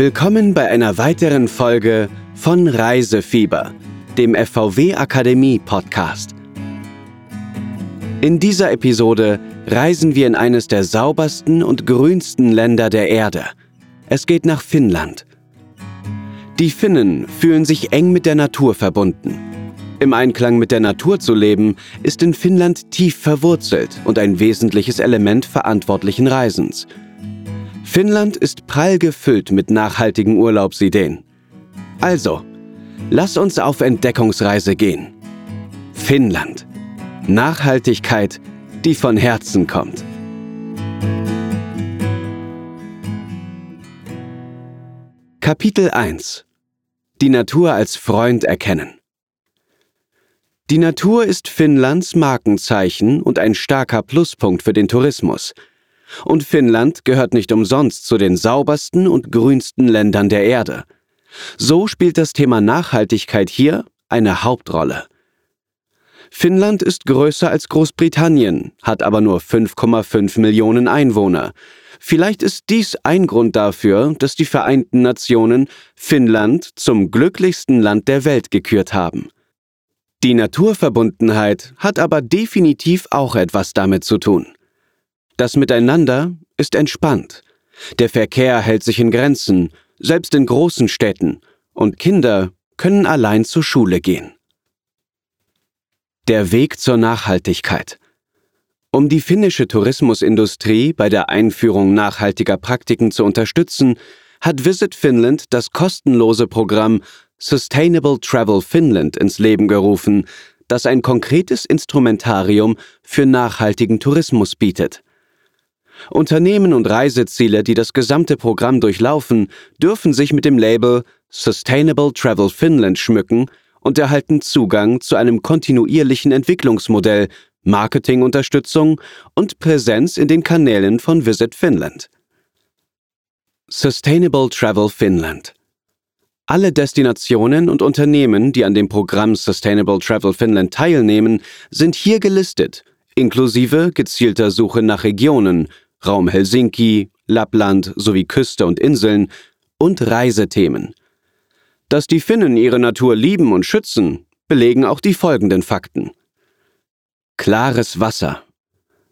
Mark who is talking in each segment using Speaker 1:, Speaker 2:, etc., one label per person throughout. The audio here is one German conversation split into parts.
Speaker 1: Willkommen bei einer weiteren Folge von Reisefieber, dem FVW Akademie Podcast. In dieser Episode reisen wir in eines der saubersten und grünsten Länder der Erde. Es geht nach Finnland. Die Finnen fühlen sich eng mit der Natur verbunden. Im Einklang mit der Natur zu leben, ist in Finnland tief verwurzelt und ein wesentliches Element verantwortlichen Reisens – Finnland ist prall gefüllt mit nachhaltigen Urlaubsideen. Also, lass uns auf Entdeckungsreise gehen. Finnland. Nachhaltigkeit, die von Herzen kommt. Kapitel 1 Die Natur als Freund erkennen. Die Natur ist Finnlands Markenzeichen und ein starker Pluspunkt für den Tourismus – und Finnland gehört nicht umsonst zu den saubersten und grünsten Ländern der Erde. So spielt das Thema Nachhaltigkeit hier eine Hauptrolle. Finnland ist größer als Großbritannien, hat aber nur 5,5 Millionen Einwohner. Vielleicht ist dies ein Grund dafür, dass die Vereinten Nationen Finnland zum glücklichsten Land der Welt gekürt haben. Die Naturverbundenheit hat aber definitiv auch etwas damit zu tun. Das Miteinander ist entspannt. Der Verkehr hält sich in Grenzen, selbst in großen Städten, und Kinder können allein zur Schule gehen. Der Weg zur Nachhaltigkeit. Um die finnische Tourismusindustrie bei der Einführung nachhaltiger Praktiken zu unterstützen, hat Visit Finland das kostenlose Programm Sustainable Travel Finland ins Leben gerufen, das ein konkretes Instrumentarium für nachhaltigen Tourismus bietet. Unternehmen und Reiseziele, die das gesamte Programm durchlaufen, dürfen sich mit dem Label Sustainable Travel Finland schmücken und erhalten Zugang zu einem kontinuierlichen Entwicklungsmodell, Marketingunterstützung und Präsenz in den Kanälen von Visit Finland. Sustainable Travel Finland alle Destinationen und Unternehmen, die an dem Programm Sustainable Travel Finland teilnehmen, sind hier gelistet, inklusive gezielter Suche nach Regionen, Raum Helsinki, Lappland sowie Küste und Inseln und Reisethemen. Dass die Finnen ihre Natur lieben und schützen, belegen auch die folgenden Fakten. Klares Wasser.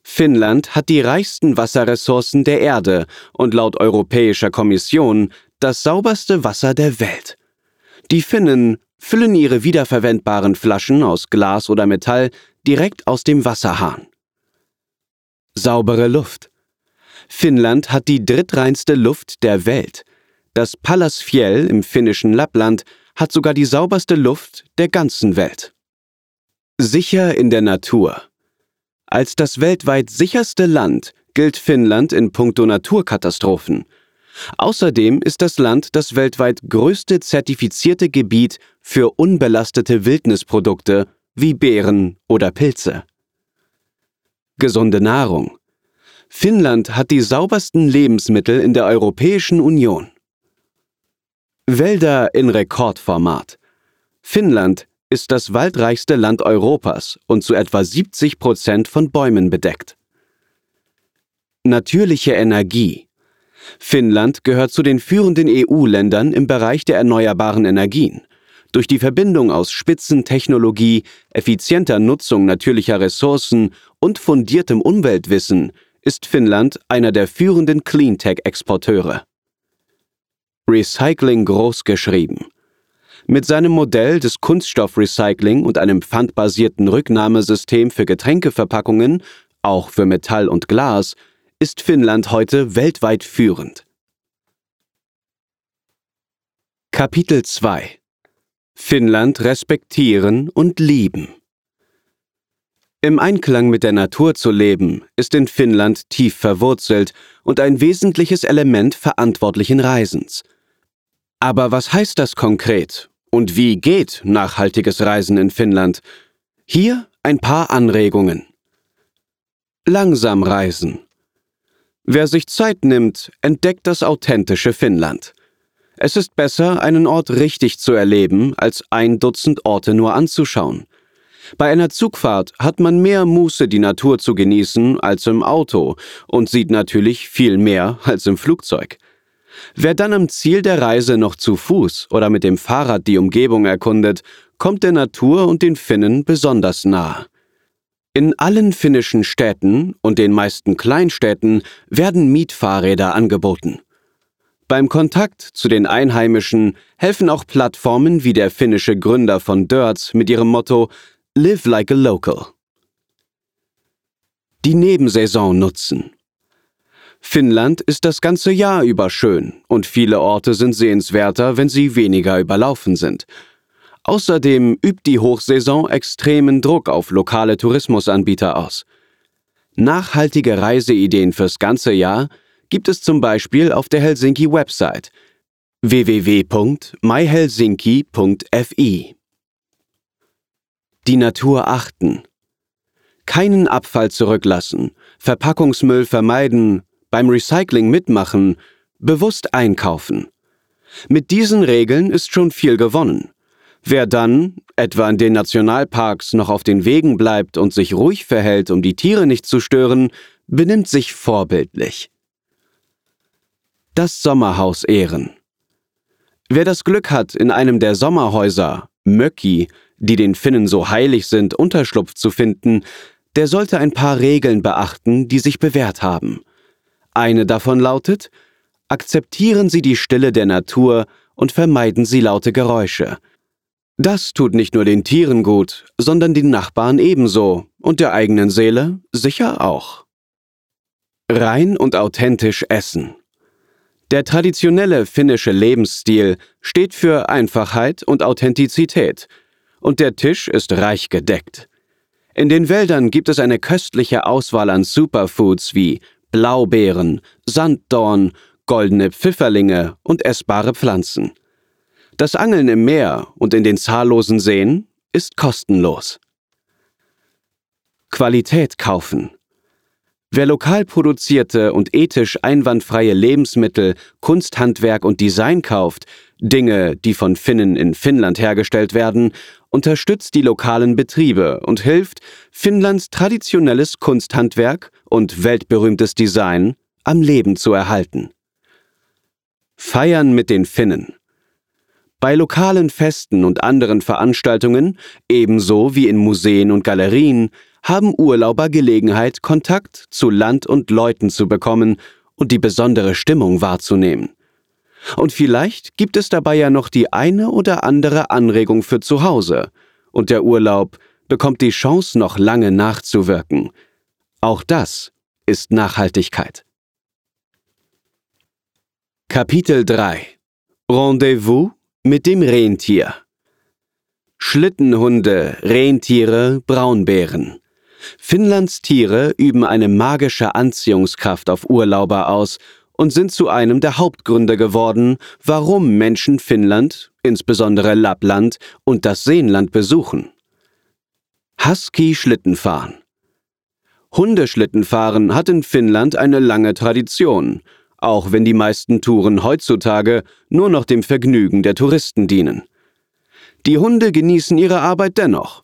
Speaker 1: Finnland hat die reichsten Wasserressourcen der Erde und laut Europäischer Kommission das sauberste Wasser der Welt. Die Finnen füllen ihre wiederverwendbaren Flaschen aus Glas oder Metall direkt aus dem Wasserhahn. Saubere Luft. Finnland hat die drittreinste Luft der Welt. Das Pallasfjell im finnischen Lappland hat sogar die sauberste Luft der ganzen Welt. Sicher in der Natur. Als das weltweit sicherste Land gilt Finnland in puncto Naturkatastrophen. Außerdem ist das Land das weltweit größte zertifizierte Gebiet für unbelastete Wildnisprodukte wie Beeren oder Pilze. Gesunde Nahrung. Finnland hat die saubersten Lebensmittel in der Europäischen Union. Wälder in Rekordformat. Finnland ist das waldreichste Land Europas und zu etwa 70 Prozent von Bäumen bedeckt. Natürliche Energie. Finnland gehört zu den führenden EU-Ländern im Bereich der erneuerbaren Energien. Durch die Verbindung aus Spitzentechnologie, effizienter Nutzung natürlicher Ressourcen und fundiertem Umweltwissen ist Finnland einer der führenden Cleantech-Exporteure. Recycling groß geschrieben. Mit seinem Modell des Kunststoffrecycling und einem pfandbasierten Rücknahmesystem für Getränkeverpackungen, auch für Metall und Glas, ist Finnland heute weltweit führend. Kapitel 2 Finnland respektieren und lieben im Einklang mit der Natur zu leben, ist in Finnland tief verwurzelt und ein wesentliches Element verantwortlichen Reisens. Aber was heißt das konkret? Und wie geht nachhaltiges Reisen in Finnland? Hier ein paar Anregungen. Langsam reisen. Wer sich Zeit nimmt, entdeckt das authentische Finnland. Es ist besser, einen Ort richtig zu erleben, als ein Dutzend Orte nur anzuschauen. Bei einer Zugfahrt hat man mehr Muße, die Natur zu genießen, als im Auto und sieht natürlich viel mehr als im Flugzeug. Wer dann am Ziel der Reise noch zu Fuß oder mit dem Fahrrad die Umgebung erkundet, kommt der Natur und den Finnen besonders nahe. In allen finnischen Städten und den meisten Kleinstädten werden Mietfahrräder angeboten. Beim Kontakt zu den Einheimischen helfen auch Plattformen wie der finnische Gründer von Dirt mit ihrem Motto Live like a local. Die Nebensaison nutzen. Finnland ist das ganze Jahr über schön und viele Orte sind sehenswerter, wenn sie weniger überlaufen sind. Außerdem übt die Hochsaison extremen Druck auf lokale Tourismusanbieter aus. Nachhaltige Reiseideen fürs ganze Jahr gibt es zum Beispiel auf der Helsinki-Website www.myhelsinki.fi. Die Natur achten. Keinen Abfall zurücklassen, Verpackungsmüll vermeiden, beim Recycling mitmachen, bewusst einkaufen. Mit diesen Regeln ist schon viel gewonnen. Wer dann, etwa in den Nationalparks, noch auf den Wegen bleibt und sich ruhig verhält, um die Tiere nicht zu stören, benimmt sich vorbildlich. Das Sommerhaus ehren. Wer das Glück hat, in einem der Sommerhäuser, Möcki, die den Finnen so heilig sind, Unterschlupf zu finden, der sollte ein paar Regeln beachten, die sich bewährt haben. Eine davon lautet, akzeptieren Sie die Stille der Natur und vermeiden Sie laute Geräusche. Das tut nicht nur den Tieren gut, sondern den Nachbarn ebenso und der eigenen Seele sicher auch. Rein und authentisch essen. Der traditionelle finnische Lebensstil steht für Einfachheit und Authentizität, und der Tisch ist reich gedeckt. In den Wäldern gibt es eine köstliche Auswahl an Superfoods wie Blaubeeren, Sanddorn, goldene Pfifferlinge und essbare Pflanzen. Das Angeln im Meer und in den zahllosen Seen ist kostenlos. Qualität kaufen. Wer lokal produzierte und ethisch einwandfreie Lebensmittel, Kunsthandwerk und Design kauft, Dinge, die von Finnen in Finnland hergestellt werden, unterstützt die lokalen Betriebe und hilft, Finnlands traditionelles Kunsthandwerk und weltberühmtes Design am Leben zu erhalten. Feiern mit den Finnen. Bei lokalen Festen und anderen Veranstaltungen, ebenso wie in Museen und Galerien, haben Urlauber Gelegenheit, Kontakt zu Land und Leuten zu bekommen und die besondere Stimmung wahrzunehmen. Und vielleicht gibt es dabei ja noch die eine oder andere Anregung für zu Hause, und der Urlaub bekommt die Chance, noch lange nachzuwirken. Auch das ist Nachhaltigkeit. Kapitel 3 Rendezvous mit dem Rentier Schlittenhunde, Rentiere, Braunbären. Finnlands Tiere üben eine magische Anziehungskraft auf Urlauber aus und sind zu einem der Hauptgründe geworden, warum Menschen Finnland, insbesondere Lappland und das Seenland besuchen. Husky-Schlittenfahren Hundeschlittenfahren hat in Finnland eine lange Tradition, auch wenn die meisten Touren heutzutage nur noch dem Vergnügen der Touristen dienen. Die Hunde genießen ihre Arbeit dennoch.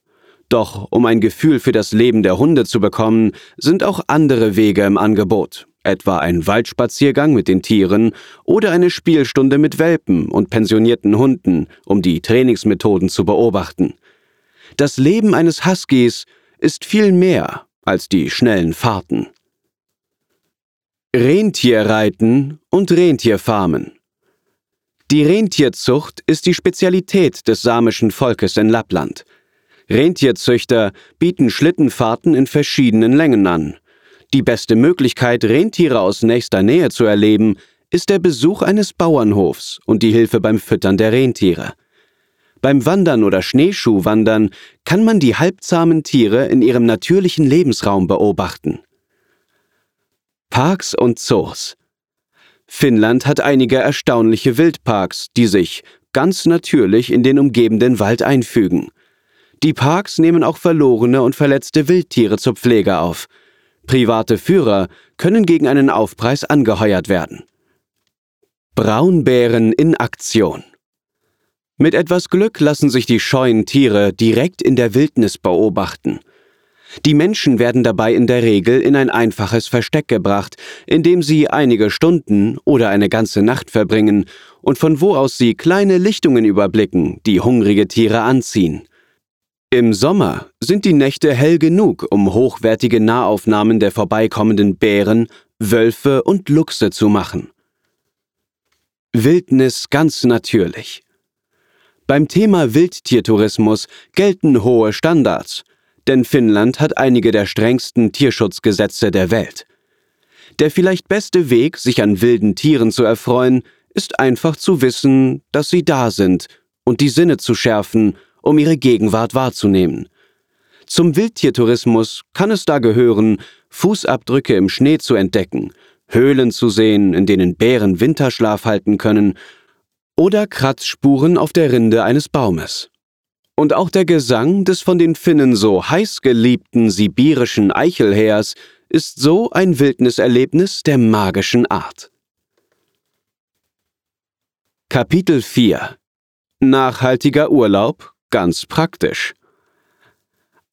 Speaker 1: Doch um ein Gefühl für das Leben der Hunde zu bekommen, sind auch andere Wege im Angebot etwa ein Waldspaziergang mit den Tieren oder eine Spielstunde mit Welpen und pensionierten Hunden, um die Trainingsmethoden zu beobachten. Das Leben eines Huskies ist viel mehr als die schnellen Fahrten. Rentierreiten und Rentierfarmen Die Rentierzucht ist die Spezialität des samischen Volkes in Lappland. Rentierzüchter bieten Schlittenfahrten in verschiedenen Längen an. Die beste Möglichkeit, Rentiere aus nächster Nähe zu erleben, ist der Besuch eines Bauernhofs und die Hilfe beim Füttern der Rentiere. Beim Wandern oder Schneeschuhwandern kann man die halbzahmen Tiere in ihrem natürlichen Lebensraum beobachten. Parks und Zoos Finnland hat einige erstaunliche Wildparks, die sich ganz natürlich in den umgebenden Wald einfügen. Die Parks nehmen auch verlorene und verletzte Wildtiere zur Pflege auf – Private Führer können gegen einen Aufpreis angeheuert werden. Braunbären in Aktion. Mit etwas Glück lassen sich die scheuen Tiere direkt in der Wildnis beobachten. Die Menschen werden dabei in der Regel in ein einfaches Versteck gebracht, in dem sie einige Stunden oder eine ganze Nacht verbringen und von wo aus sie kleine Lichtungen überblicken, die hungrige Tiere anziehen. Im Sommer sind die Nächte hell genug, um hochwertige Nahaufnahmen der vorbeikommenden Bären, Wölfe und Luchse zu machen. Wildnis ganz natürlich. Beim Thema Wildtiertourismus gelten hohe Standards, denn Finnland hat einige der strengsten Tierschutzgesetze der Welt. Der vielleicht beste Weg, sich an wilden Tieren zu erfreuen, ist einfach zu wissen, dass sie da sind und die Sinne zu schärfen, um ihre Gegenwart wahrzunehmen. Zum Wildtiertourismus kann es da gehören, Fußabdrücke im Schnee zu entdecken, Höhlen zu sehen, in denen Bären Winterschlaf halten können, oder Kratzspuren auf der Rinde eines Baumes. Und auch der Gesang des von den Finnen so heiß geliebten sibirischen Eichelhähers ist so ein Wildniserlebnis der magischen Art. Kapitel 4 Nachhaltiger Urlaub ganz praktisch.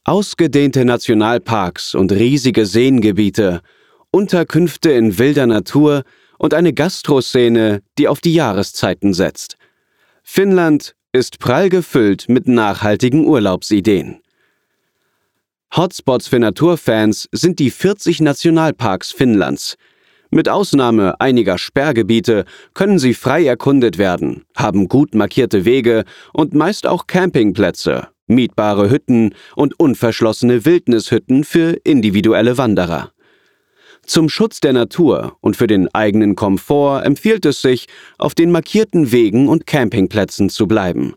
Speaker 1: Ausgedehnte Nationalparks und riesige Seengebiete, Unterkünfte in wilder Natur und eine Gastroszene, die auf die Jahreszeiten setzt. Finnland ist prall gefüllt mit nachhaltigen Urlaubsideen. Hotspots für Naturfans sind die 40 Nationalparks Finnlands. Mit Ausnahme einiger Sperrgebiete können sie frei erkundet werden, haben gut markierte Wege und meist auch Campingplätze, mietbare Hütten und unverschlossene Wildnishütten für individuelle Wanderer. Zum Schutz der Natur und für den eigenen Komfort empfiehlt es sich, auf den markierten Wegen und Campingplätzen zu bleiben.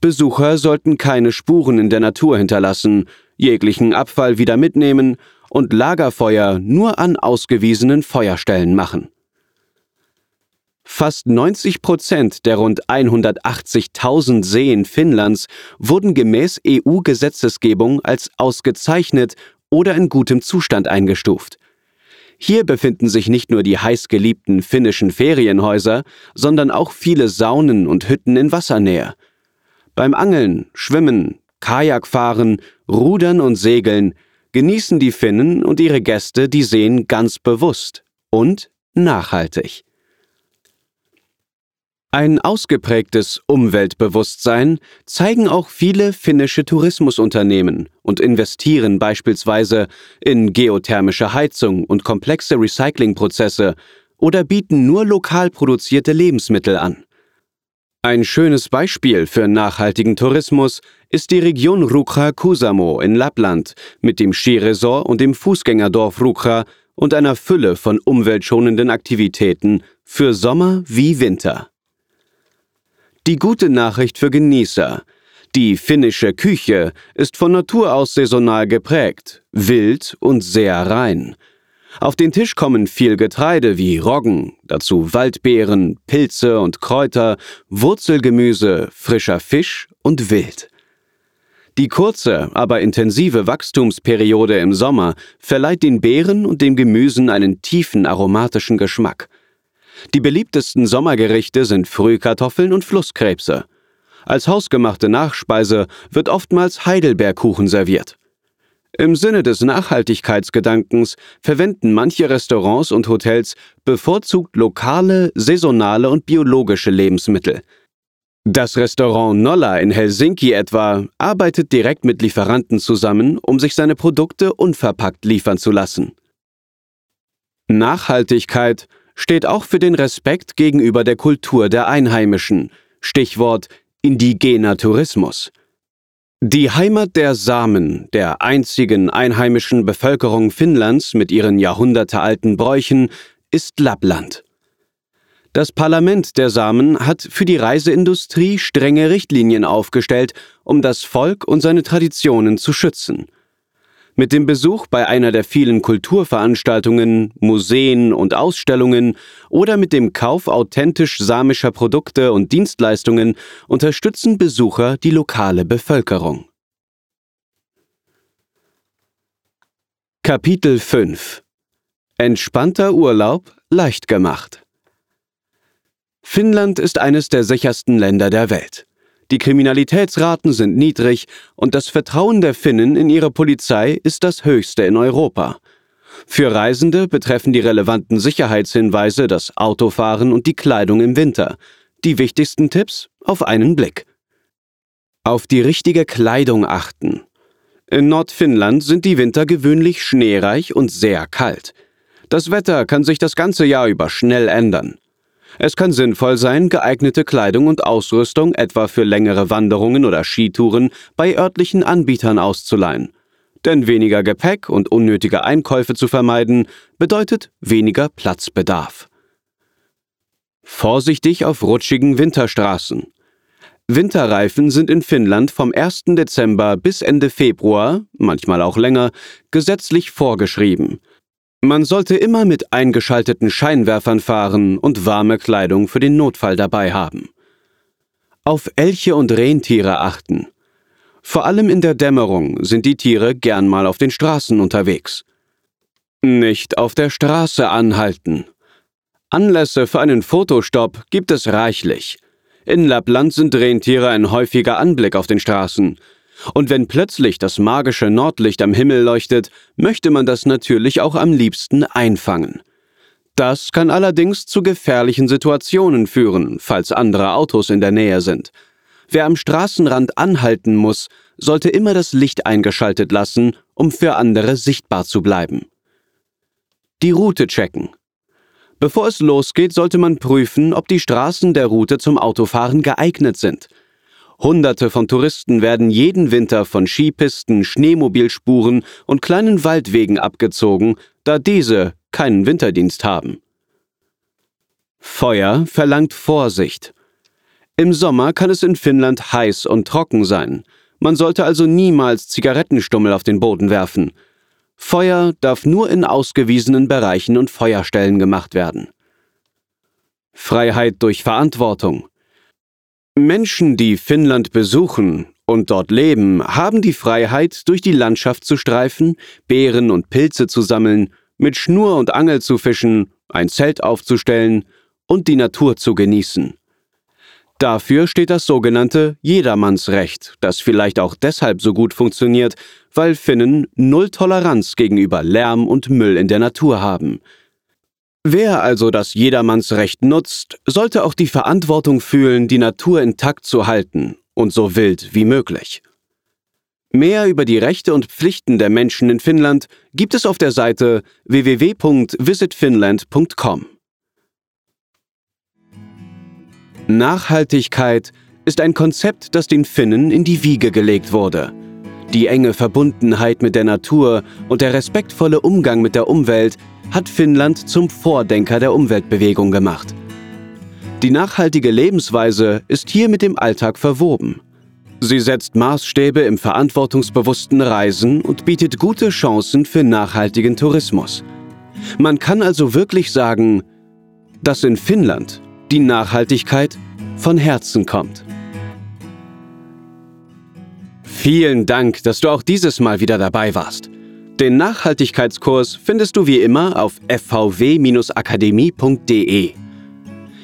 Speaker 1: Besucher sollten keine Spuren in der Natur hinterlassen, jeglichen Abfall wieder mitnehmen und Lagerfeuer nur an ausgewiesenen Feuerstellen machen. Fast 90 Prozent der rund 180.000 Seen Finnlands wurden gemäß EU-Gesetzesgebung als ausgezeichnet oder in gutem Zustand eingestuft. Hier befinden sich nicht nur die heißgeliebten finnischen Ferienhäuser, sondern auch viele Saunen und Hütten in Wassernähe. Beim Angeln, Schwimmen, Kajakfahren, Rudern und Segeln genießen die Finnen und ihre Gäste die Seen ganz bewusst und nachhaltig. Ein ausgeprägtes Umweltbewusstsein zeigen auch viele finnische Tourismusunternehmen und investieren beispielsweise in geothermische Heizung und komplexe Recyclingprozesse oder bieten nur lokal produzierte Lebensmittel an. Ein schönes Beispiel für nachhaltigen Tourismus ist die Region Rukha Kusamo in Lappland mit dem Skiresort und dem Fußgängerdorf Rukha und einer Fülle von umweltschonenden Aktivitäten für Sommer wie Winter. Die gute Nachricht für Genießer. Die finnische Küche ist von Natur aus saisonal geprägt, wild und sehr rein. Auf den Tisch kommen viel Getreide wie Roggen, dazu Waldbeeren, Pilze und Kräuter, Wurzelgemüse, frischer Fisch und Wild. Die kurze, aber intensive Wachstumsperiode im Sommer verleiht den Beeren und dem Gemüsen einen tiefen aromatischen Geschmack. Die beliebtesten Sommergerichte sind Frühkartoffeln und Flusskrebse. Als hausgemachte Nachspeise wird oftmals Heidelbeerkuchen serviert. Im Sinne des Nachhaltigkeitsgedankens verwenden manche Restaurants und Hotels bevorzugt lokale, saisonale und biologische Lebensmittel. Das Restaurant Nolla in Helsinki etwa arbeitet direkt mit Lieferanten zusammen, um sich seine Produkte unverpackt liefern zu lassen. Nachhaltigkeit steht auch für den Respekt gegenüber der Kultur der Einheimischen, Stichwort indigener Tourismus. Die Heimat der Samen, der einzigen einheimischen Bevölkerung Finnlands mit ihren jahrhundertealten Bräuchen, ist Lappland. Das Parlament der Samen hat für die Reiseindustrie strenge Richtlinien aufgestellt, um das Volk und seine Traditionen zu schützen. Mit dem Besuch bei einer der vielen Kulturveranstaltungen, Museen und Ausstellungen oder mit dem Kauf authentisch samischer Produkte und Dienstleistungen unterstützen Besucher die lokale Bevölkerung. Kapitel 5 Entspannter Urlaub leicht gemacht. Finnland ist eines der sichersten Länder der Welt. Die Kriminalitätsraten sind niedrig und das Vertrauen der Finnen in ihre Polizei ist das höchste in Europa. Für Reisende betreffen die relevanten Sicherheitshinweise das Autofahren und die Kleidung im Winter. Die wichtigsten Tipps auf einen Blick. Auf die richtige Kleidung achten. In Nordfinnland sind die Winter gewöhnlich schneereich und sehr kalt. Das Wetter kann sich das ganze Jahr über schnell ändern. Es kann sinnvoll sein, geeignete Kleidung und Ausrüstung etwa für längere Wanderungen oder Skitouren bei örtlichen Anbietern auszuleihen. Denn weniger Gepäck und unnötige Einkäufe zu vermeiden, bedeutet weniger Platzbedarf. Vorsichtig auf rutschigen Winterstraßen. Winterreifen sind in Finnland vom 1. Dezember bis Ende Februar, manchmal auch länger, gesetzlich vorgeschrieben. Man sollte immer mit eingeschalteten Scheinwerfern fahren und warme Kleidung für den Notfall dabei haben. Auf Elche und Rentiere achten. Vor allem in der Dämmerung sind die Tiere gern mal auf den Straßen unterwegs. Nicht auf der Straße anhalten. Anlässe für einen Fotostopp gibt es reichlich. In Lappland sind Rentiere ein häufiger Anblick auf den Straßen. Und wenn plötzlich das magische Nordlicht am Himmel leuchtet, möchte man das natürlich auch am liebsten einfangen. Das kann allerdings zu gefährlichen Situationen führen, falls andere Autos in der Nähe sind. Wer am Straßenrand anhalten muss, sollte immer das Licht eingeschaltet lassen, um für andere sichtbar zu bleiben. Die Route checken. Bevor es losgeht, sollte man prüfen, ob die Straßen der Route zum Autofahren geeignet sind. Hunderte von Touristen werden jeden Winter von Skipisten, Schneemobilspuren und kleinen Waldwegen abgezogen, da diese keinen Winterdienst haben. Feuer verlangt Vorsicht. Im Sommer kann es in Finnland heiß und trocken sein. Man sollte also niemals Zigarettenstummel auf den Boden werfen. Feuer darf nur in ausgewiesenen Bereichen und Feuerstellen gemacht werden. Freiheit durch Verantwortung. Menschen, die Finnland besuchen und dort leben, haben die Freiheit, durch die Landschaft zu streifen, Beeren und Pilze zu sammeln, mit Schnur und Angel zu fischen, ein Zelt aufzustellen und die Natur zu genießen. Dafür steht das sogenannte Jedermannsrecht, das vielleicht auch deshalb so gut funktioniert, weil Finnen null Toleranz gegenüber Lärm und Müll in der Natur haben. Wer also das Jedermannsrecht nutzt, sollte auch die Verantwortung fühlen, die Natur intakt zu halten und so wild wie möglich. Mehr über die Rechte und Pflichten der Menschen in Finnland gibt es auf der Seite www.visitfinland.com. Nachhaltigkeit ist ein Konzept, das den Finnen in die Wiege gelegt wurde. Die enge Verbundenheit mit der Natur und der respektvolle Umgang mit der Umwelt hat Finnland zum Vordenker der Umweltbewegung gemacht. Die nachhaltige Lebensweise ist hier mit dem Alltag verwoben. Sie setzt Maßstäbe im verantwortungsbewussten Reisen und bietet gute Chancen für nachhaltigen Tourismus. Man kann also wirklich sagen, dass in Finnland die Nachhaltigkeit von Herzen kommt. Vielen Dank, dass du auch dieses Mal wieder dabei warst. Den Nachhaltigkeitskurs findest du wie immer auf fvw-akademie.de.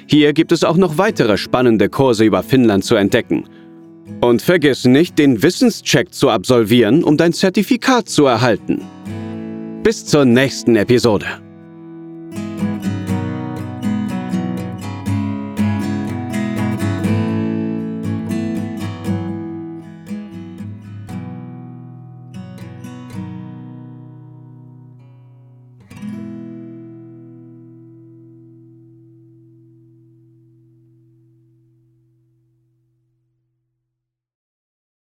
Speaker 1: Hier gibt es auch noch weitere spannende Kurse über Finnland zu entdecken. Und vergiss nicht, den Wissenscheck zu absolvieren, um dein Zertifikat zu erhalten. Bis zur nächsten Episode.